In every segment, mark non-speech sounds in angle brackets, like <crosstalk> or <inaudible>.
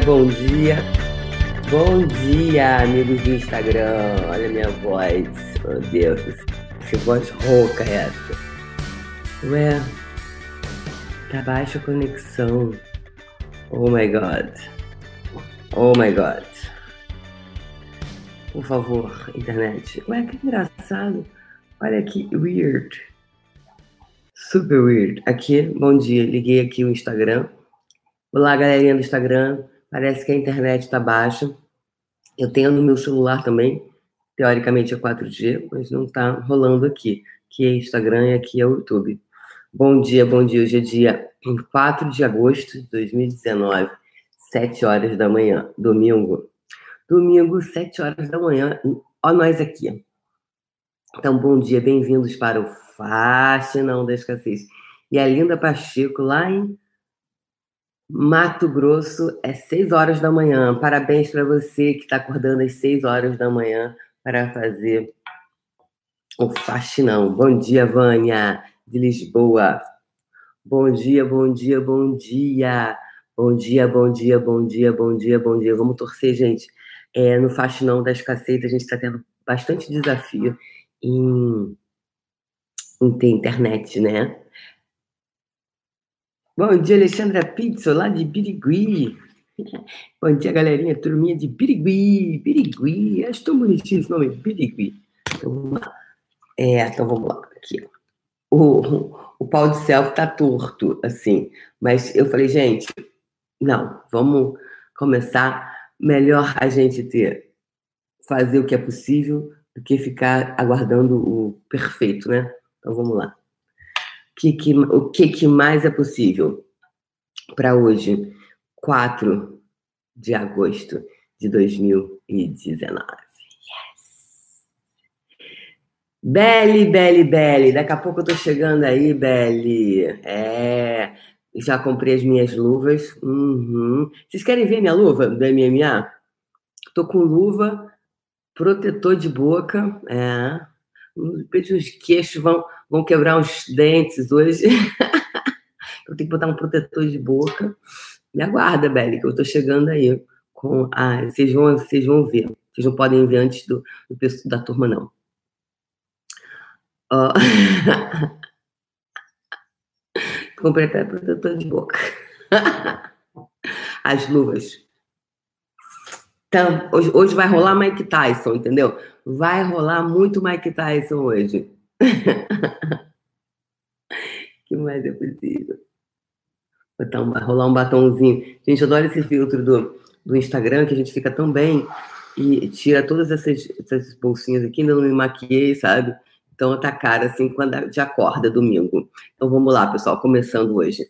bom dia. Bom dia, amigos do Instagram. Olha minha voz. Meu Deus, que voz rouca é essa. Ué, tá baixa conexão. Oh my god. Oh my god. Por favor, internet. Ué, que engraçado. Olha que weird. Super weird. Aqui, bom dia. Liguei aqui o Instagram. Olá, galerinha do Instagram. Parece que a internet está baixa. Eu tenho no meu celular também. Teoricamente é 4G, mas não está rolando aqui. Aqui é Instagram e aqui é o YouTube. Bom dia, bom dia. Hoje é dia 4 de agosto de 2019, 7 horas da manhã, domingo. Domingo, 7 horas da manhã. Ó, nós aqui. Então, bom dia, bem-vindos para o Faxinão da Escassez. E a Linda Pacheco, lá em Mato Grosso, é 6 horas da manhã. Parabéns para você que está acordando às 6 horas da manhã para fazer o Faxinão. Bom dia, Vânia, de Lisboa. Bom dia, bom dia, bom dia. Bom dia, bom dia, bom dia, bom dia, bom dia. Vamos torcer, gente. É, no Faxinão da Escassez, a gente está tendo bastante desafio em não tem internet, né? Bom dia, Alexandra Pizzo, lá de Birigui. Bom dia, galerinha, turminha de Birigui, Birigui. Acho tão bonitinho esse nome, Birigui. Então. É, então vamos lá. Aqui, O, o pau de selfie tá torto, assim. Mas eu falei, gente, não, vamos começar. Melhor a gente ter, fazer o que é possível do que ficar aguardando o perfeito, né? Então vamos lá. Que, que, o que, que mais é possível para hoje, 4 de agosto de 2019? Yes! Beli, Beli, Beli. Daqui a pouco eu tô chegando aí, Beli. É. Já comprei as minhas luvas. Uhum. Vocês querem ver minha luva do MMA? Tô com luva, protetor de boca. É os queixos vão, vão quebrar uns dentes hoje. <laughs> eu tenho que botar um protetor de boca. Me aguarda, Belly, que eu tô chegando aí. Com, ah, vocês vão, vocês vão ver. Vocês não podem ver antes do, do da turma, não. Uh... <laughs> Comprei até protetor de boca. <laughs> As luvas. Então, hoje vai rolar Mike Tyson, entendeu? Vai rolar muito Mike Tyson hoje. <laughs> que mais é possível? Botar um, rolar um batomzinho. Gente, eu adoro esse filtro do, do Instagram, que a gente fica tão bem e tira todas essas, essas bolsinhas aqui, ainda não me maquiei, sabe? Então tá cara assim quando já acorda domingo. Então vamos lá, pessoal, começando hoje.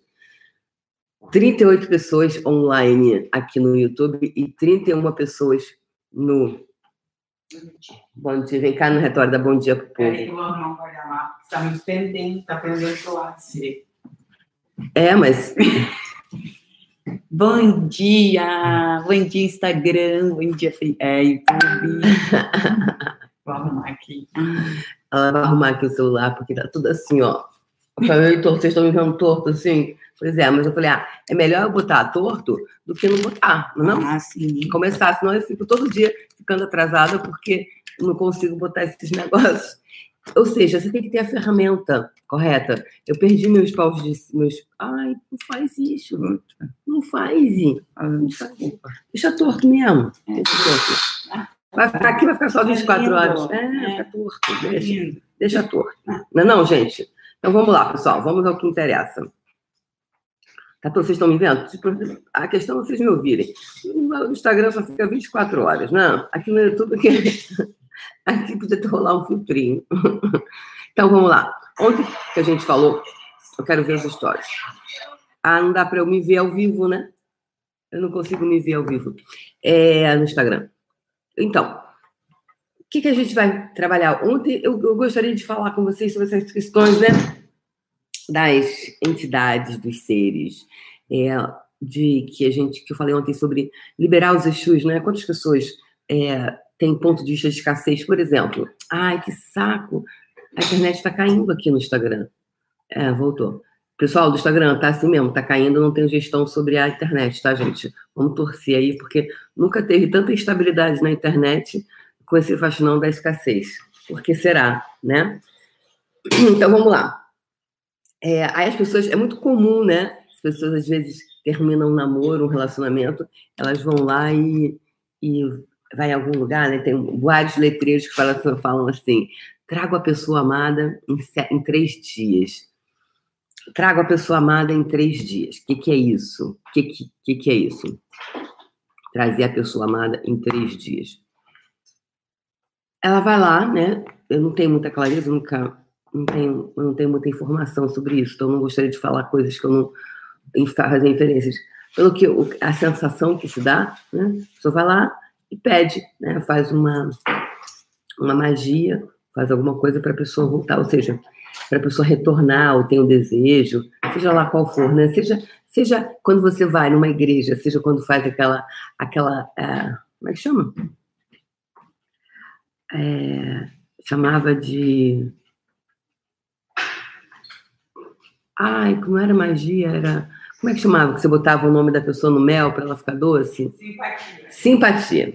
38 pessoas online aqui no YouTube e 31 pessoas no. Bom dia, vem cá no retório da Bom Dia pro povo. Eu arrumar um guarda-lá, está me pendendo, pro lado É, mas. bom dia! Bom dia, Instagram, bom dia, é, YouTube. <laughs> Vou arrumar aqui. Ela vai arrumar aqui o celular, porque tá tudo assim, ó. Vocês estão me vendo torto assim? Pois é, mas eu falei, ah, é melhor eu botar torto do que não botar, não? É ah, sim. Começar, senão eu fico todo dia ficando atrasada porque não consigo botar esses <laughs> negócios. Ou seja, você tem que ter a ferramenta correta. Eu perdi meus paus de. Meus... Ai, não faz isso. Não faz. Não faz. Deixa torto mesmo. É. Deixa torto. Vai ficar aqui, vai ficar só 24 horas. É, é. fica torto. Deixa, deixa torto. Não é não, gente? Então vamos lá, pessoal. Vamos ao que interessa. Tá, vocês estão me vendo? A questão é vocês me ouvirem. No Instagram só fica 24 horas. Não, aqui no YouTube aqui, aqui podia rolar um filtrinho. <laughs> Então vamos lá. Ontem que a gente falou, eu quero ver as histórias. Ah, não dá para eu me ver ao vivo, né? Eu não consigo me ver ao vivo é, no Instagram. Então, o que, que a gente vai trabalhar? Ontem eu, eu gostaria de falar com vocês sobre essas questões, né? Das entidades, dos seres, é, de que a gente que eu falei ontem sobre liberar os Exus, né? Quantas pessoas é, têm ponto de vista de escassez, por exemplo? Ai, que saco! A internet está caindo aqui no Instagram. É, voltou. Pessoal do Instagram, tá assim mesmo, tá caindo, não tem gestão sobre a internet, tá, gente? Vamos torcer aí, porque nunca teve tanta instabilidade na internet com esse faxinão da escassez. Por que será, né? Então, vamos lá. É, aí as pessoas, é muito comum, né? As pessoas, às vezes, terminam um namoro, um relacionamento, elas vão lá e, e vai em algum lugar, né? Tem vários letreiros que falam, falam assim, trago a pessoa amada em, em três dias trago a pessoa amada em três dias. O que, que é isso? O que, que, que é isso? Trazer a pessoa amada em três dias. Ela vai lá, né? Eu não tenho muita clareza, nunca não tenho, não tenho muita informação sobre isso, então não gostaria de falar coisas que eu não fazer inferências. Pelo que a sensação que se dá, né? A pessoa vai lá e pede, né? Faz uma uma magia, faz alguma coisa para a pessoa voltar, ou seja, para a pessoa retornar ou tem um desejo, seja lá qual for, né? Seja, seja quando você vai numa igreja, seja quando faz aquela, aquela, é, como é que chama? É, chamava de, ai, como era magia, era, como é que chamava? Que você botava o nome da pessoa no mel para ela ficar doce? Simpatia. Simpatia.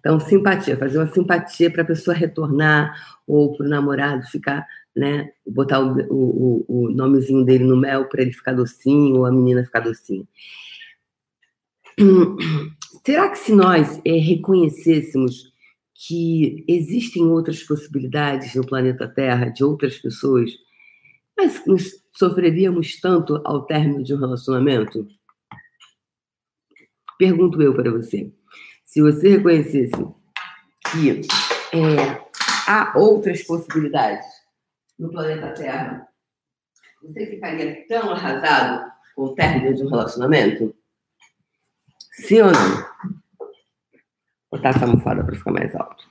Então, simpatia, fazer uma simpatia para a pessoa retornar ou para o namorado ficar né? Botar o, o, o nomezinho dele no mel para ele ficar docinho ou a menina ficar docinha. Será que se nós é, reconhecêssemos que existem outras possibilidades no planeta Terra de outras pessoas, mas nos sofreríamos tanto ao término de um relacionamento? Pergunto eu para você. Se você reconhecesse que é, há outras possibilidades no planeta Terra, você ficaria tão arrasado com o término de um relacionamento? Sim ou não? Vou botar essa almofada para ficar mais alto.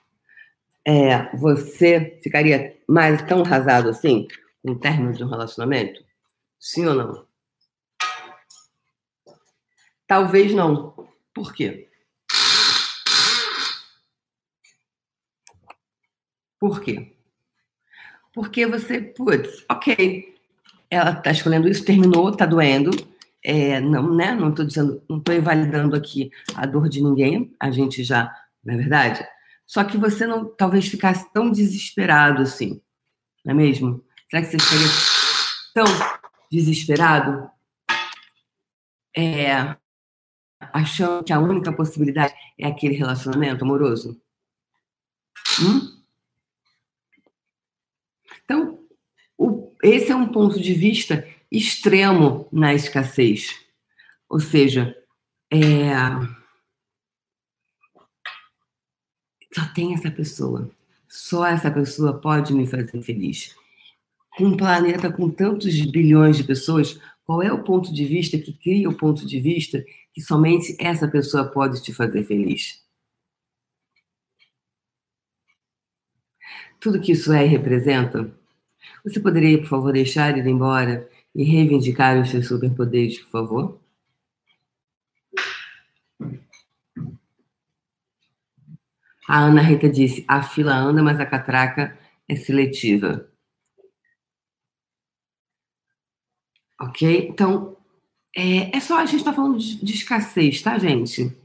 É, você ficaria mais tão arrasado assim o término de um relacionamento? Sim ou não? Talvez não. Por quê? Por quê? porque você, putz, ok, ela está escolhendo isso, terminou, está doendo, é, não, né? Não estou dizendo, não estou invalidando aqui a dor de ninguém, a gente já, não é verdade? Só que você não, talvez ficasse tão desesperado assim, não é mesmo? Será que você ficaria tão desesperado, é, achando que a única possibilidade é aquele relacionamento amoroso? Hum? Então, o, esse é um ponto de vista extremo na escassez. Ou seja, é, só tem essa pessoa. Só essa pessoa pode me fazer feliz. Com um planeta com tantos bilhões de pessoas, qual é o ponto de vista que cria o ponto de vista que somente essa pessoa pode te fazer feliz? tudo que isso é e representa? Você poderia, por favor, deixar ir embora e reivindicar os seus superpoderes, por favor? A Ana Rita disse: a fila anda, mas a catraca é seletiva. Ok? Então, é, é só a gente está falando de, de escassez, tá, gente?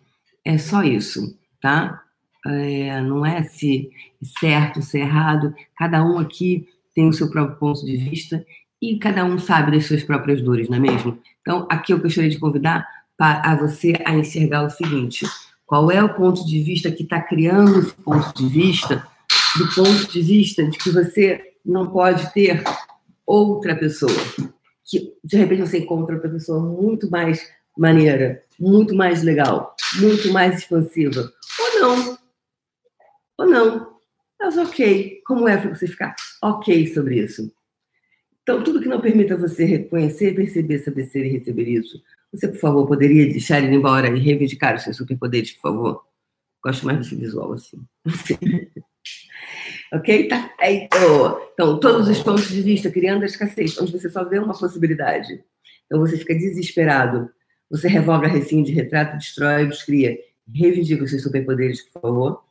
É só isso, tá? é, não é se certo, se errado. Cada um aqui tem o seu próprio ponto de vista e cada um sabe das suas próprias dores, não é mesmo? Então, aqui eu gostaria de convidar a você a enxergar o seguinte: qual é o ponto de vista que está criando esse ponto de vista, do ponto de vista de que você não pode ter outra pessoa, que de repente você encontra outra pessoa muito mais maneira, muito mais legal, muito mais expansiva, ou não, ou não. Mas ok. Como é você ficar ok sobre isso? Então, tudo que não permita você reconhecer, perceber, saber ser e receber isso, você, por favor, poderia deixar ele embora e reivindicar os seus superpoderes, por favor? Gosto mais desse visual assim. <laughs> ok? Tá feito. Então, todos os pontos de vista, criando a escassez, onde você só vê uma possibilidade. Então, você fica desesperado. Você revoga recinho de retrato, destrói, descria. Reivindica os seus superpoderes, por favor.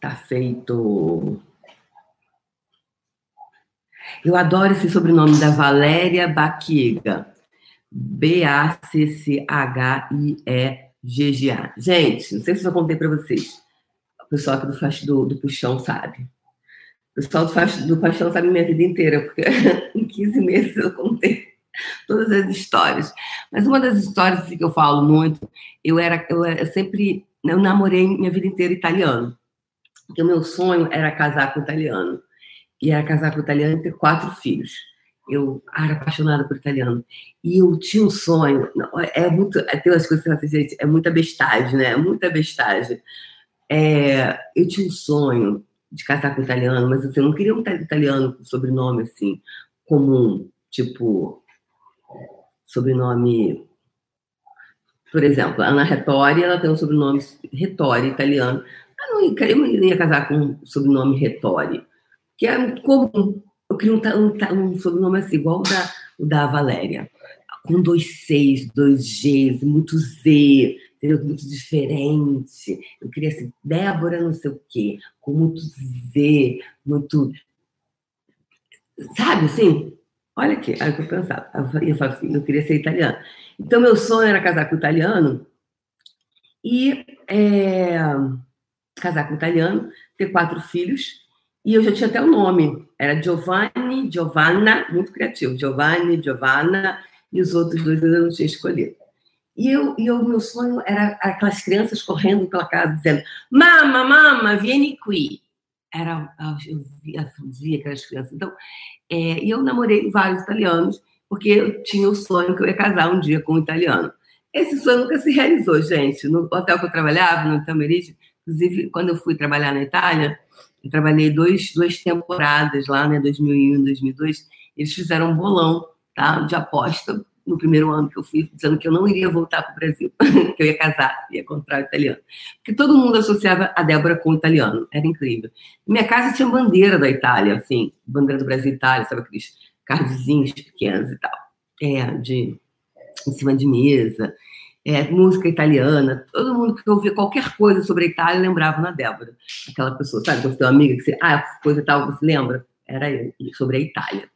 Tá feito. Eu adoro esse sobrenome da Valéria Baquiega. B-A-C-C-H-I-E-G-G-A. Gente, não sei se eu contei para vocês. Pessoal aqui do, do, do Puxão sabe. O pessoal do, do Paixão sabe minha vida inteira, porque <laughs> em 15 meses eu contei todas as histórias. Mas uma das histórias assim, que eu falo muito, eu era, eu, eu sempre, eu namorei minha vida inteira italiano. Porque o meu sonho era casar com italiano. E era casar com italiano e ter quatro filhos. Eu era apaixonada por italiano. E eu tinha um sonho. É muito. Tem umas coisas assim, gente, é muita bestagem, né? É muita bestagem. É, eu tinha um sonho de casar com italiano, mas assim, eu não queria um italiano com sobrenome assim, comum. Tipo, sobrenome. Por exemplo, Ana Retori, ela tem um sobrenome Retori italiano. Eu não, ia, eu não ia casar com um sobrenome Retori, que é muito comum. Eu queria um, um, um sobrenome assim, igual o da, o da Valéria, com dois Cs, dois Gs, muito Z, muito diferente. Eu queria assim, Débora não sei o quê, com muito Z, muito. Sabe assim? Olha aqui, aí que eu pensava. Eu falava assim, eu queria ser italiana. Então, meu sonho era casar com italiano e é, casar com italiano, ter quatro filhos, e eu já tinha até o nome. Era Giovanni, Giovanna, muito criativo. Giovanni, Giovanna, e os outros dois eu não tinha escolhido. E eu, e o meu sonho era aquelas crianças correndo pela casa dizendo: Mama, mama, vieni qui. Era, eu via, via aquelas crianças. Então, é, e eu namorei vários italianos, porque eu tinha o sonho que eu ia casar um dia com um italiano. Esse sonho nunca se realizou, gente. No hotel que eu trabalhava, no Tamerite, inclusive, quando eu fui trabalhar na Itália, eu trabalhei dois, duas temporadas lá, né, 2001 2002, eles fizeram um bolão tá, de aposta no primeiro ano que eu fui, dizendo que eu não iria voltar para o Brasil, <laughs> que eu ia casar, ia comprar o italiano. Porque todo mundo associava a Débora com o italiano, era incrível. Minha casa tinha bandeira da Itália, assim, bandeira do Brasil e Itália, sabe aqueles cardzinhos pequenos e tal, é, de, em cima de mesa, é, música italiana, todo mundo que ouvia qualquer coisa sobre a Itália lembrava na Débora, aquela pessoa, sabe, você tem uma amiga que você, ah, coisa tal, você lembra? Era eu, sobre a Itália.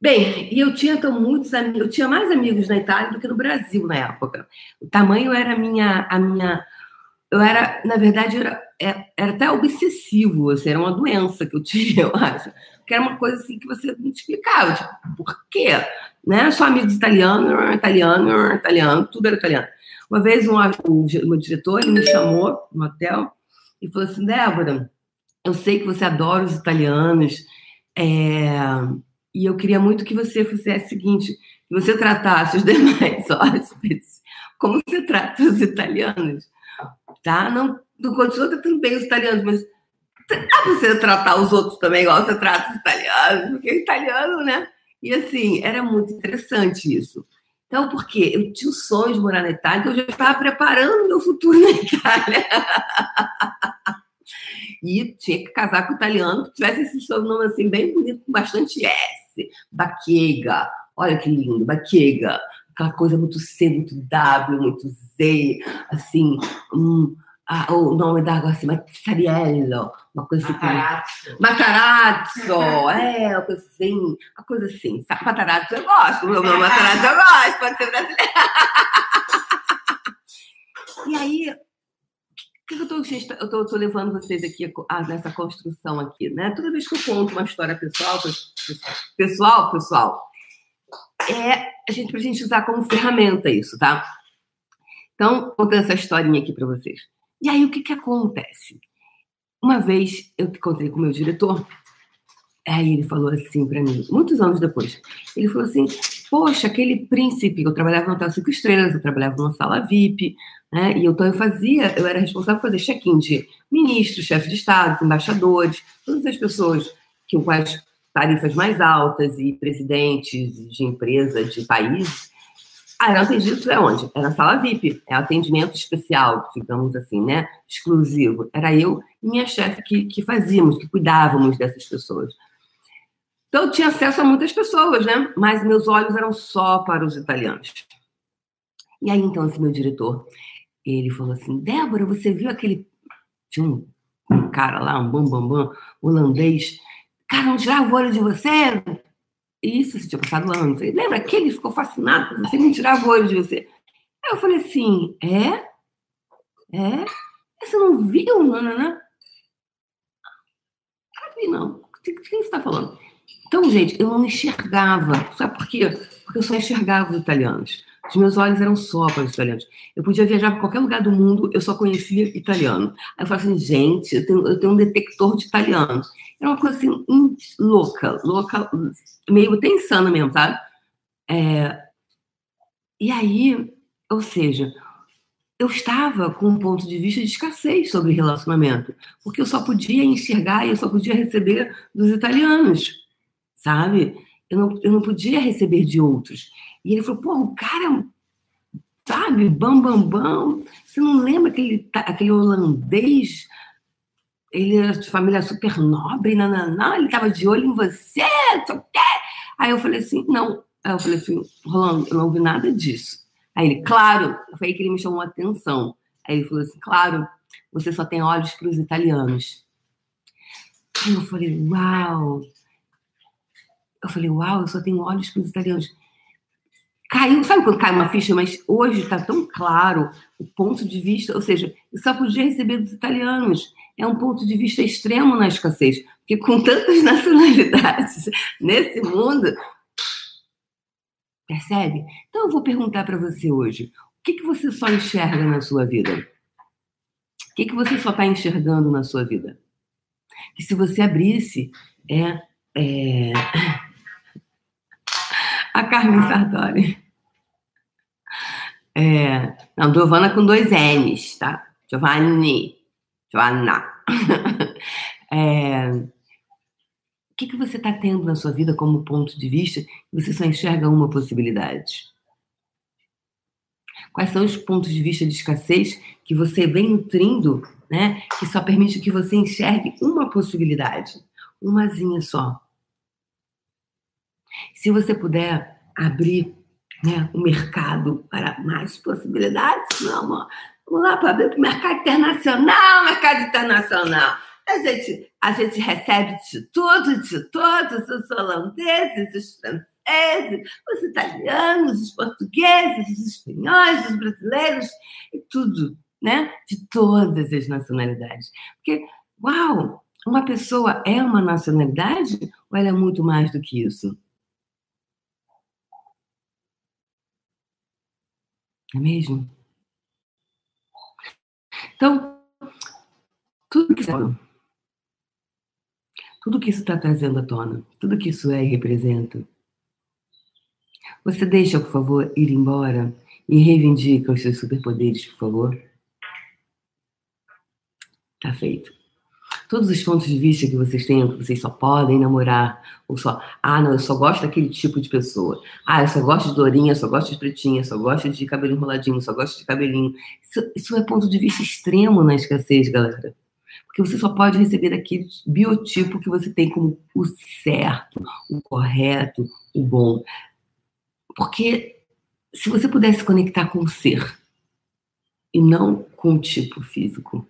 Bem, e eu tinha então muitos amigos, eu tinha mais amigos na Itália do que no Brasil na época. O tamanho era a minha, a minha, eu era, na verdade, era, é, era até obsessivo, assim, era uma doença que eu tinha, <laughs> eu acho, que era uma coisa assim que você não explicava, tipo, por quê? Né? Só amigos italianos, italiano, italiano, tudo era italiano. Uma vez um, o, meu diretor me chamou no hotel e falou assim, Débora, eu sei que você adora os italianos, é, e eu queria muito que você fizesse o seguinte: que você tratasse os <laughs> demais hóspedes como você trata os italianos. Tá? Não, não continua tratando bem os italianos, mas dá para você tratar os outros também igual você trata os italianos, porque é italiano, né? E assim, era muito interessante isso. Então, por quê? Eu tinha o sonho de morar na Itália, então eu já estava preparando meu futuro na Itália. <laughs> e tinha que casar com o italiano que tivesse esse sobrenome assim, bem bonito, com bastante S. Baquega. Olha que lindo, Baquega. Aquela coisa muito C, muito W, muito Z, assim, ah, o nome da água assim, Mazzariello, uma coisa assim. Matarazzo. Matarazzo, é, uma coisa assim, uma coisa assim. Matarazzo eu gosto, meu nome Matarazzo eu gosto, pode ser brasileiro. <laughs> e aí, que, eu estou levando vocês aqui a, nessa construção aqui, né? Toda vez que eu conto uma história pessoal, pessoal, pessoal, é a gente para a gente usar como ferramenta isso, tá? Então, contando essa historinha aqui para vocês. E aí, o que que acontece? Uma vez eu encontrei com o meu diretor, aí ele falou assim para mim, muitos anos depois, ele falou assim, poxa, aquele príncipe, eu trabalhava no Hotel Cinco Estrelas, eu trabalhava numa sala VIP, né? E então eu fazia, eu era responsável por fazer check-in de ministros, chefes de Estado, embaixadores, todas as pessoas que com as tarifas mais altas e presidentes de empresa, de países, ah, eram atendidos é onde? Era sala VIP, é atendimento especial, digamos assim, né? Exclusivo. Era eu e minha chefe que, que fazíamos, que cuidávamos dessas pessoas. Então, eu tinha acesso a muitas pessoas, né? Mas meus olhos eram só para os italianos. E aí, então, esse meu diretor, ele falou assim: Débora, você viu aquele. Tinha um, um cara lá, um bambambam, bam, bam, holandês, cara, não tirava o olho de você? Isso, se tinha passado anos. Ele, lembra que ele ficou fascinado você, não tirava o olho de você. Aí eu falei assim, é? É? Você não viu, nananã? Não vi, não. De quem você está falando? Então, gente, eu não enxergava. Sabe por quê? Porque eu só enxergava os italianos. Os meus olhos eram só para os italianos. Eu podia viajar para qualquer lugar do mundo, eu só conhecia italiano. Aí eu falava assim, gente, eu tenho, eu tenho um detector de italiano. Era uma coisa assim, louca, louca, meio até insana mesmo, sabe? É... E aí, ou seja, eu estava com um ponto de vista de escassez sobre relacionamento, porque eu só podia enxergar e eu só podia receber dos italianos, sabe? Eu não, eu não podia receber de outros. E ele falou, pô, o cara, sabe, bam, bam, bam. Você não lembra aquele, aquele holandês? Ele era de família super nobre, não, ele estava de olho em você, não Aí eu falei assim, não. Aí eu falei assim, Rolando, eu não vi nada disso. Aí ele, claro, foi aí que ele me chamou a atenção. Aí ele falou assim, claro, você só tem olhos para os italianos. Aí eu falei, uau. Eu falei, uau, eu só tenho olhos para os italianos. Caiu, sabe quando cai uma ficha? Mas hoje está tão claro o ponto de vista, ou seja, eu só podia receber dos italianos. É um ponto de vista extremo na escassez, porque com tantas <laughs> nacionalidades nesse mundo, Percebe? Então eu vou perguntar para você hoje: o que, que você só enxerga na sua vida? O que, que você só está enxergando na sua vida? Que se você abrisse, é, é... a Carmen Sartori. É... Não, Giovanna com dois N's, tá? Giovanni. Giovanna. <laughs> é que, que você está tendo na sua vida como ponto de vista e você só enxerga uma possibilidade? Quais são os pontos de vista de escassez que você vem nutrindo, né? Que só permite que você enxergue uma possibilidade, umazinha só. Se você puder abrir né, o mercado para mais possibilidades, meu amor, vamos lá para abrir o mercado internacional, mercado internacional. A gente, a gente recebe de tudo, de todos, os holandeses, os franceses, os italianos, os portugueses, os espanhóis, os brasileiros, e tudo, né? De todas as nacionalidades. Porque, uau, uma pessoa é uma nacionalidade ou ela é muito mais do que isso? É mesmo? Então, tudo que tudo que isso está trazendo à tona, tudo que isso é e representa. Você deixa, por favor, ir embora e reivindica os seus superpoderes, por favor? Tá feito. Todos os pontos de vista que vocês têm, que vocês só podem namorar, ou só, ah, não, eu só gosto daquele tipo de pessoa. Ah, eu só gosto de dourinha, só gosto de pretinha, só gosto de cabelo enroladinho, só gosto de cabelinho. Isso, isso é ponto de vista extremo na escassez, galera. Porque você só pode receber aquele biotipo que você tem como o certo, o correto, o bom. Porque se você pudesse conectar com o ser e não com o tipo físico,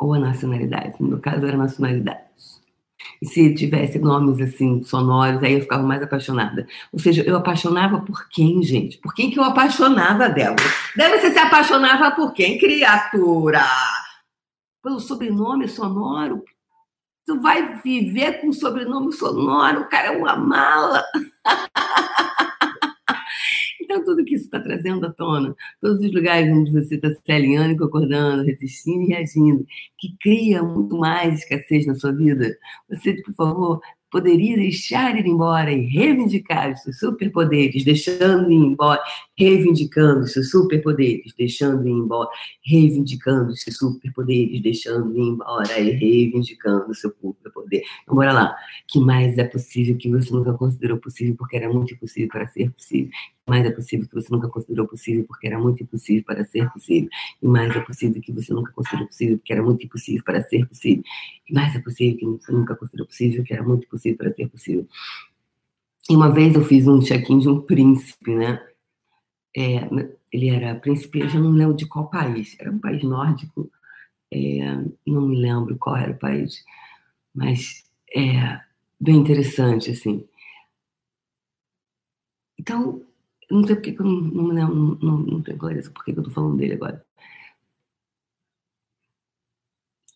ou a nacionalidade, no meu caso era nacionalidade. E se tivesse nomes assim, sonoros, aí eu ficava mais apaixonada. Ou seja, eu apaixonava por quem, gente? Por quem que eu apaixonava, Débora? Débora, você se apaixonava por quem, criatura? Pelo sobrenome sonoro? Tu vai viver com sobrenome sonoro, o cara é uma mala. <laughs> Então, tudo que isso está trazendo à tona, todos os lugares onde você está se alinhando, concordando, resistindo e reagindo, que cria muito mais escassez na sua vida, você, por favor, poderia deixar ir embora e reivindicar os seus superpoderes, deixando ir embora, reivindicando os seus superpoderes, deixando ir embora, reivindicando os seus superpoderes, deixando ir embora e reivindicando o seu superpoder. Então, bora lá. que mais é possível que você nunca considerou possível porque era muito impossível para ser possível? mais é possível que você nunca considerou possível porque era muito impossível para ser possível. E mais é possível que você nunca considerou possível porque era muito impossível para ser possível. E mais é possível que você nunca considerou possível porque era muito impossível para ser possível. E uma vez eu fiz um check-in de um príncipe, né? É, ele era príncipe, eu já não lembro de qual país. Era um país nórdico, é, não me lembro qual era o país. Mas é bem interessante, assim. Então, não sei porque que eu não, não, não, não, não tenho clareza por que eu estou falando dele agora.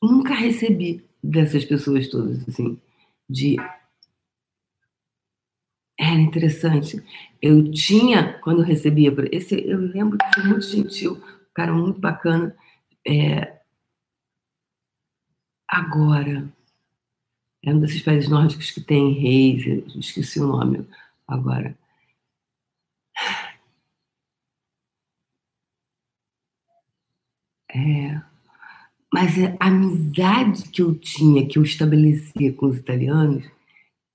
Nunca recebi dessas pessoas todas, assim, de. Era interessante. Eu tinha, quando eu recebia, esse, eu lembro que foi muito gentil, um cara muito bacana. É, agora, é um desses países nórdicos que tem reis, esqueci o nome agora. É, mas a amizade que eu tinha, que eu estabelecia com os italianos,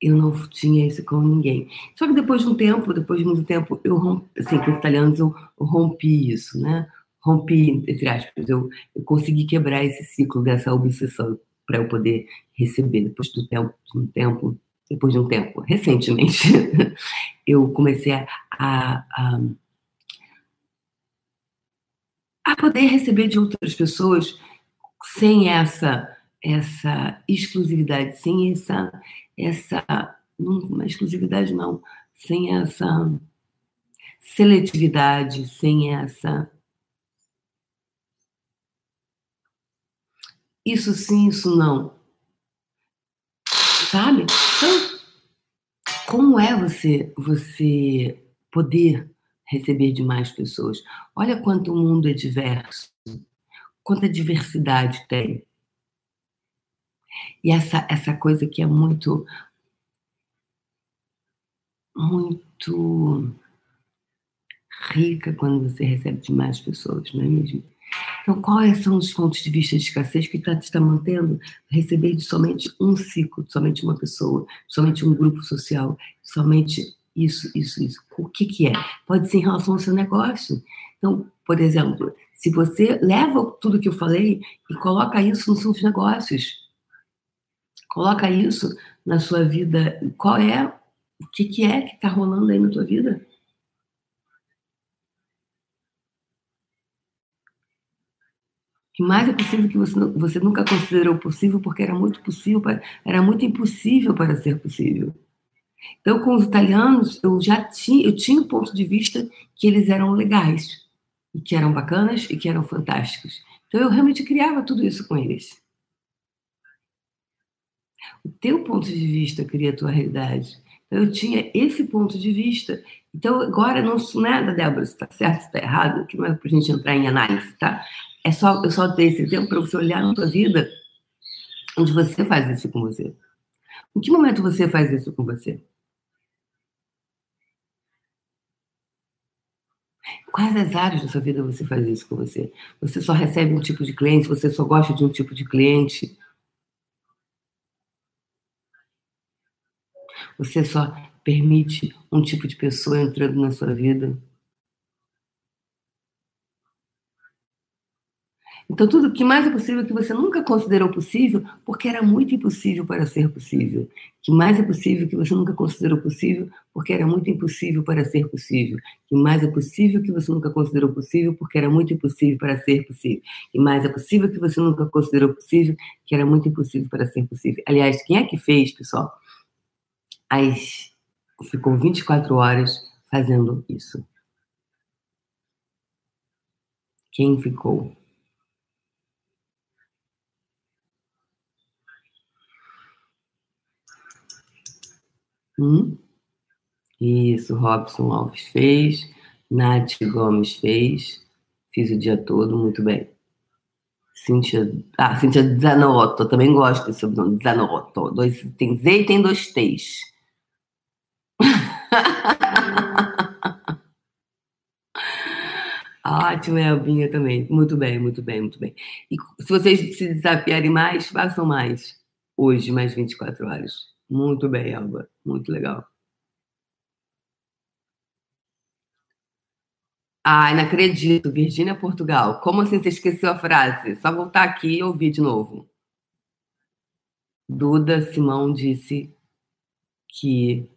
eu não tinha isso com ninguém. Só que depois de um tempo, depois de muito tempo, eu rompi, assim, com os italianos eu, rompi isso, né? Rompi, entre aspas, eu, eu consegui quebrar esse ciclo dessa obsessão para eu poder receber depois do tempo, de um tempo, depois de um tempo, recentemente, <laughs> eu comecei a, a, a poder receber de outras pessoas sem essa essa exclusividade, sem essa essa não, exclusividade não, sem essa seletividade, sem essa isso sim, isso não. Sabe? Então, como é você você poder receber de mais pessoas? Olha quanto o mundo é diverso, quanta diversidade tem. E essa essa coisa que é muito muito rica quando você recebe de mais pessoas, não é mesmo? Então, quais são os pontos de vista de escassez que está te está mantendo receber de somente um ciclo, de somente uma pessoa, de somente um grupo social, somente isso, isso, isso? O que, que é? Pode ser em relação ao seu negócio. Então, por exemplo, se você leva tudo que eu falei e coloca isso nos seus negócios, coloca isso na sua vida, qual é, o que, que é que está rolando aí na tua vida? que mais é possível que você, você nunca considerou possível porque era muito possível, para, era muito impossível para ser possível. Então, com os italianos, eu já tinha, eu tinha o ponto de vista que eles eram legais, e que eram bacanas e que eram fantásticos. Então, eu realmente criava tudo isso com eles. O teu ponto de vista cria a tua realidade. Então, eu tinha esse ponto de vista. Então, agora, não sou nada, Débora, se está certo, se está errado, que não é para a gente entrar em análise, tá? É só, eu só dei esse exemplo para você olhar na sua vida onde você faz isso com você. Em que momento você faz isso com você? Quais as áreas da sua vida você faz isso com você? Você só recebe um tipo de cliente? Você só gosta de um tipo de cliente? Você só permite um tipo de pessoa entrando na sua vida? Então, tudo que mais é possível que você nunca considerou possível, porque era muito impossível para ser possível. Que mais é possível que você nunca considerou possível, porque era muito impossível para ser possível. Que mais é possível que você nunca considerou possível, porque era muito impossível para ser possível. E mais é possível que você nunca considerou possível, que era muito impossível para ser possível. Aliás, quem é que fez, pessoal? As... Ficou 24 horas fazendo isso. Quem ficou? Hum? Isso, Robson Alves fez. Nath Gomes fez. Fiz o dia todo, muito bem. Cíntia. Ah, Cíntia Zanotto, também gosto desse sobrenome. Zanotto. Dois, tem Z e tem dois T's. <laughs> Ótimo, Elbinha também. Muito bem, muito bem, muito bem. E se vocês se desafiarem mais, façam mais. Hoje, mais 24 horas. Muito bem, Elba. Muito legal. Ai, não acredito. Virgínia, Portugal. Como assim você esqueceu a frase? Só voltar aqui e ouvir de novo. Duda Simão disse que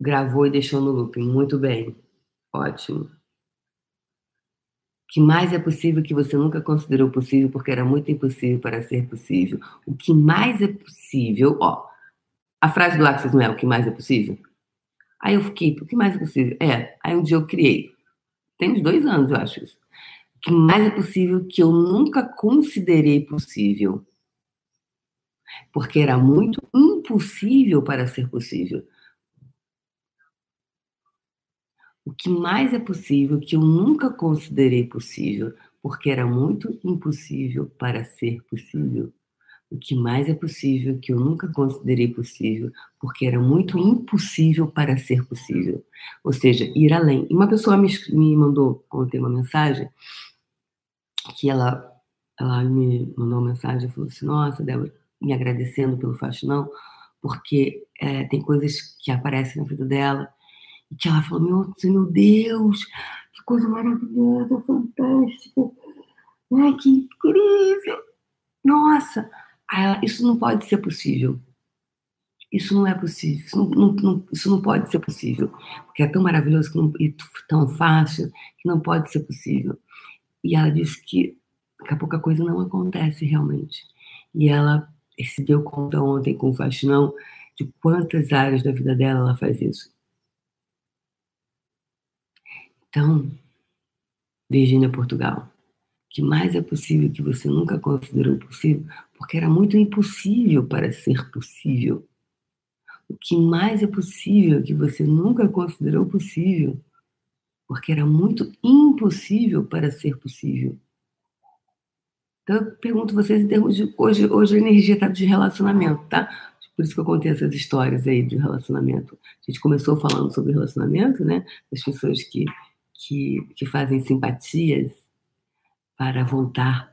gravou e deixou no looping. Muito bem. Ótimo. que mais é possível que você nunca considerou possível porque era muito impossível para ser possível. O que mais é possível, ó, a frase do Axis não é o que mais é possível? Aí eu fiquei, o que mais é possível? É, aí um dia eu criei. Tem uns dois anos, eu acho isso. O que mais é possível que eu nunca considerei possível. Porque era muito impossível para ser possível. O que mais é possível que eu nunca considerei possível, porque era muito impossível para ser possível o que mais é possível, que eu nunca considerei possível, porque era muito impossível para ser possível. Ou seja, ir além. E uma pessoa me, me mandou ontem uma mensagem que ela, ela me mandou uma mensagem e falou assim: Nossa, Débora, me agradecendo pelo faxinão, porque é, tem coisas que aparecem na vida dela e que ela falou: Meu, meu Deus, que coisa maravilhosa, fantástica. Ai, que incrível! Nossa, isso não pode ser possível. Isso não é possível. Isso não, não, não, isso não pode ser possível. Porque é tão maravilhoso não, e tão fácil que não pode ser possível. E ela disse que daqui a pouco a coisa não acontece realmente. E ela se deu conta ontem com o faxinão de quantas áreas da vida dela ela faz isso. Então, Virgínia, Portugal, que mais é possível que você nunca considerou possível, porque era muito impossível para ser possível. O que mais é possível que você nunca considerou possível, porque era muito impossível para ser possível. Então eu pergunto vocês em termos de hoje, hoje a energia está de relacionamento, tá? Por isso que eu contei essas histórias aí de relacionamento. A gente começou falando sobre relacionamento, né? As pessoas que, que, que fazem simpatias para voltar.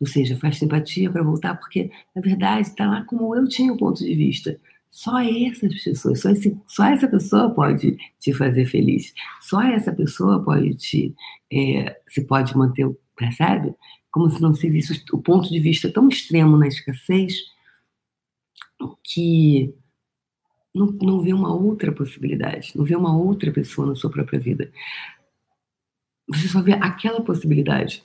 Ou seja, faz simpatia para voltar, porque, na verdade, está lá como eu tinha o ponto de vista. Só essas pessoas, só, esse, só essa pessoa pode te fazer feliz. Só essa pessoa pode te. É, se pode manter, percebe? Como se não se visse o ponto de vista tão extremo na escassez que não, não vê uma outra possibilidade, não vê uma outra pessoa na sua própria vida. Você só vê aquela possibilidade.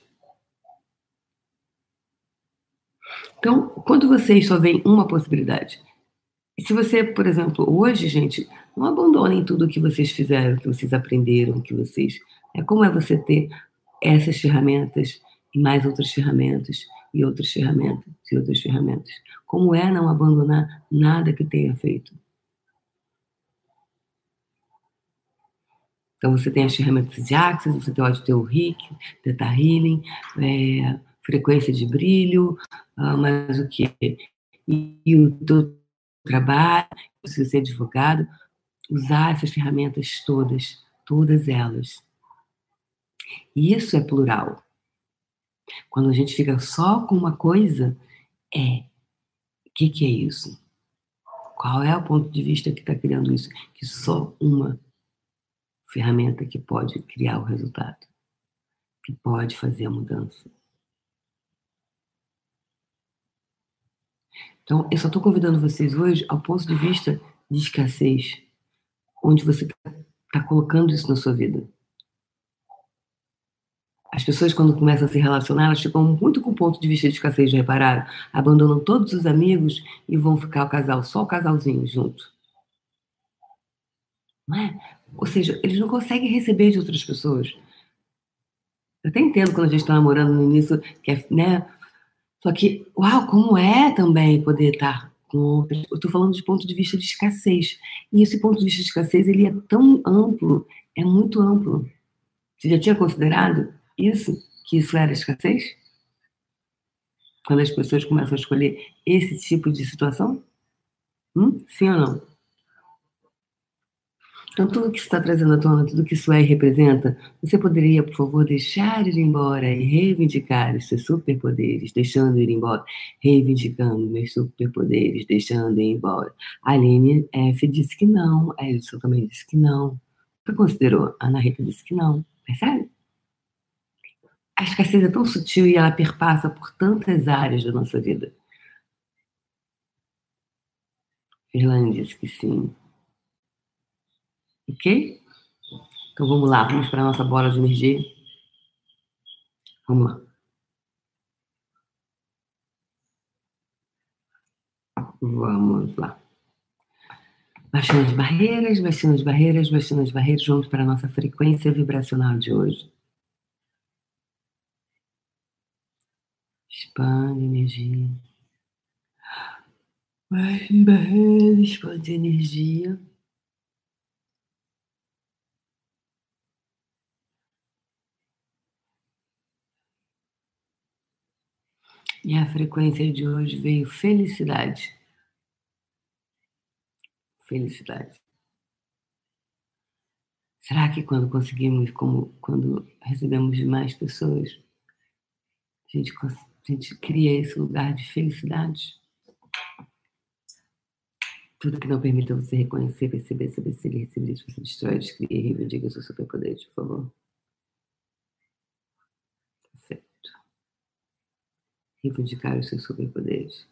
Então, quando vocês só veem uma possibilidade, se você, por exemplo, hoje, gente, não abandonem tudo o que vocês fizeram, que vocês aprenderam, que vocês. É como é você ter essas ferramentas e mais outras ferramentas e outras ferramentas e outras ferramentas. Como é não abandonar nada que tenha feito? Então você tem as ferramentas de Axis, você pode ter o RIC, Theta Healing, é, frequência de brilho, uh, mas o que? E, o teu trabalho, se você é advogado, usar essas ferramentas todas, todas elas. E isso é plural. Quando a gente fica só com uma coisa, é. O que, que é isso? Qual é o ponto de vista que está criando isso? Que só uma ferramenta que pode criar o resultado, que pode fazer a mudança. Então, eu só estou convidando vocês hoje ao ponto de vista de escassez, onde você está tá colocando isso na sua vida. As pessoas, quando começam a se relacionar, elas ficam muito com o ponto de vista de escassez, já repararam? Abandonam todos os amigos e vão ficar o casal, só o casalzinho junto. Não é? Ou seja, eles não conseguem receber de outras pessoas. Eu até entendo quando a gente está namorando no início, que é, né, só que, uau, como é também poder estar com outras. Eu estou falando de ponto de vista de escassez. E esse ponto de vista de escassez, ele é tão amplo, é muito amplo. Você já tinha considerado isso, que isso era escassez? Quando as pessoas começam a escolher esse tipo de situação? Hum? Sim ou não? Então, tudo que está trazendo à tona, tudo que isso é e representa, você poderia, por favor, deixar ir embora e reivindicar os seus superpoderes, deixando ir embora, reivindicando meus superpoderes, deixando ir embora. A Aline F disse que não, a Edson também disse que não. Você considerou? A Ana Rita disse que não. Percebe? A escassez é tão sutil e ela perpassa por tantas áreas da nossa vida. Irlande disse que sim. Ok? Então vamos lá, vamos para a nossa bola de energia. Vamos lá. Vamos lá. Baixando as barreiras, baixando as barreiras, baixando as barreiras. Vamos para a nossa frequência vibracional de hoje. Expande energia. Baixe barreiras, expande energia. E a frequência de hoje veio felicidade. Felicidade. Será que quando conseguimos, como quando recebemos mais pessoas, a gente, a gente cria esse lugar de felicidade? Tudo que não permita você reconhecer, perceber, saber se ele receber isso, você destrói, descria e reivindica seu superpoder, por favor. Reivindicar os seus superpoderes.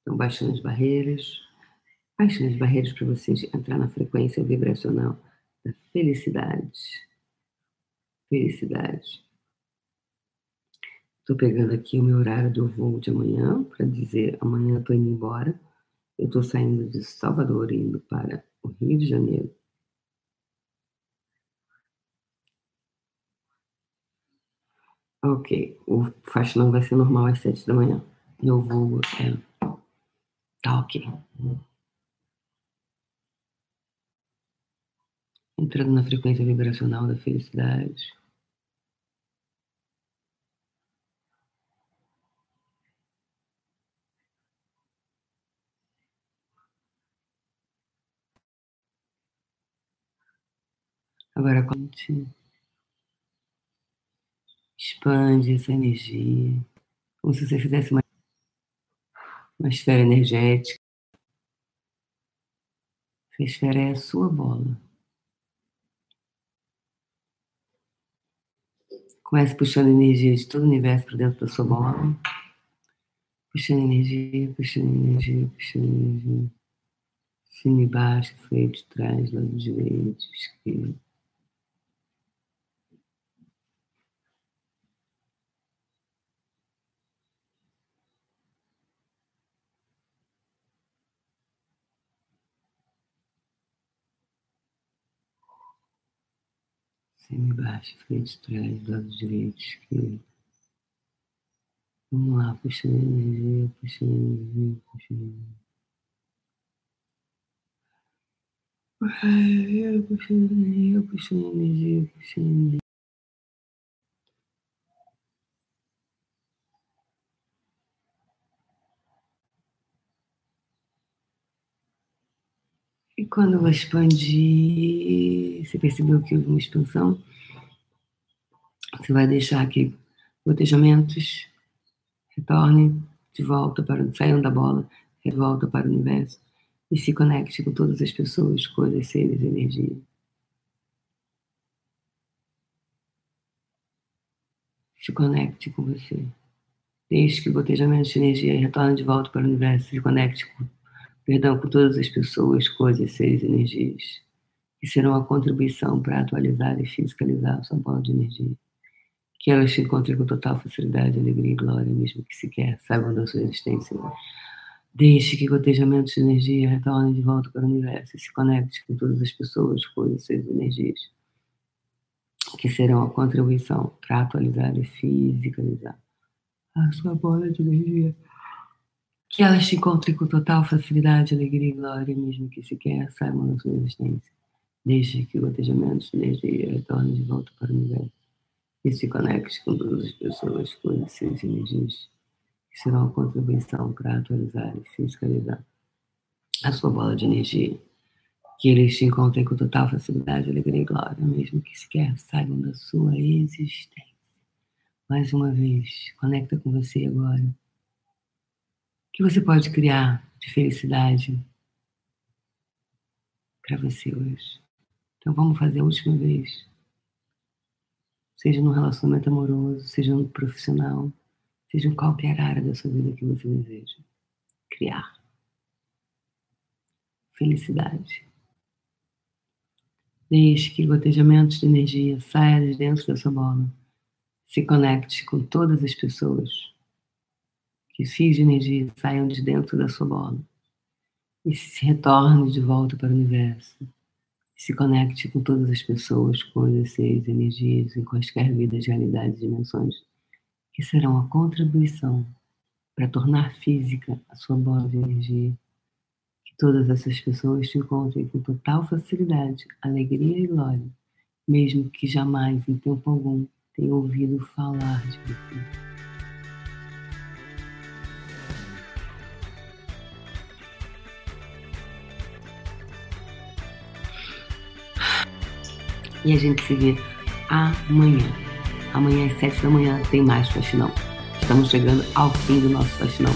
Então, baixando as barreiras, baixando as barreiras para vocês entrar na frequência vibracional da felicidade. Felicidade. Estou pegando aqui o meu horário do voo de amanhã para dizer amanhã estou indo embora. Eu estou saindo de Salvador indo para o Rio de Janeiro. Ok, o faxinão vai ser normal às sete da manhã. Eu vou. É... Tá ok. Entrando na frequência vibracional da felicidade. Agora, conte. Expande essa energia, como se você fizesse uma, uma esfera energética. Essa esfera é a sua bola. Comece puxando energia de todo o universo para dentro da sua bola. Puxando energia, puxando energia, puxando energia. Cima e baixo, frente, trás, lado direito, esquerdo. Cima e baixo, frente, trás, lado direito, esquerdo. Vamos lá, puxando energia, puxando energia, puxando energia. Puxando energia, puxando energia, puxando energia. E quando eu expandi, você percebeu que houve uma expansão? Você vai deixar que gotejamentos retornem de volta para saiam da bola, de volta para o universo e se conecte com todas as pessoas, coisas, seres, energia. Se conecte com você. Deixe que gotejamentos de energia retornem de volta para o universo, se conecte com perdão por todas as pessoas, coisas, seres, energias, que serão a contribuição para atualizar e fiscalizar a sua bola de energia. Que elas se encontrem com total facilidade, alegria e glória, mesmo que sequer saibam da sua existência. Deixe que gotejamentos de energia retornem de volta para o universo e se conecte com todas as pessoas, coisas, seres, energias, que serão a contribuição para atualizar e fiscalizar a sua bola de energia que elas te encontrem com total facilidade, alegria e glória, mesmo que sequer saibam da sua existência, desde que o gotejamento de energia retorne de volta para o universo e se conecte com todas as pessoas, coisas, e energias que serão contribuição para atualizar e fiscalizar a sua bola de energia. Que eles te encontrem com total facilidade, alegria e glória, mesmo que sequer saibam da sua existência. Mais uma vez, conecta com você agora que você pode criar de felicidade para você hoje. Então vamos fazer a última vez. Seja no relacionamento amoroso, seja no profissional, seja em qualquer área da sua vida que você deseja. Criar. Felicidade. Deixe que gotejamentos de energia saiam de dentro da sua bola. Se conecte com todas as pessoas. Que fios de energia saiam de dentro da sua bola. E se retorne de volta para o universo. Se conecte com todas as pessoas, coisas, seres, energias, em quaisquer vidas, realidades e dimensões, que serão a contribuição para tornar física a sua bola de energia. Que todas essas pessoas te encontrem com total facilidade, alegria e glória, mesmo que jamais, em tempo algum, tenham ouvido falar de você. E a gente se vê amanhã. Amanhã às sete da manhã tem mais faxinão. Estamos chegando ao fim do nosso faxinão.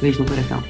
Beijo no coração.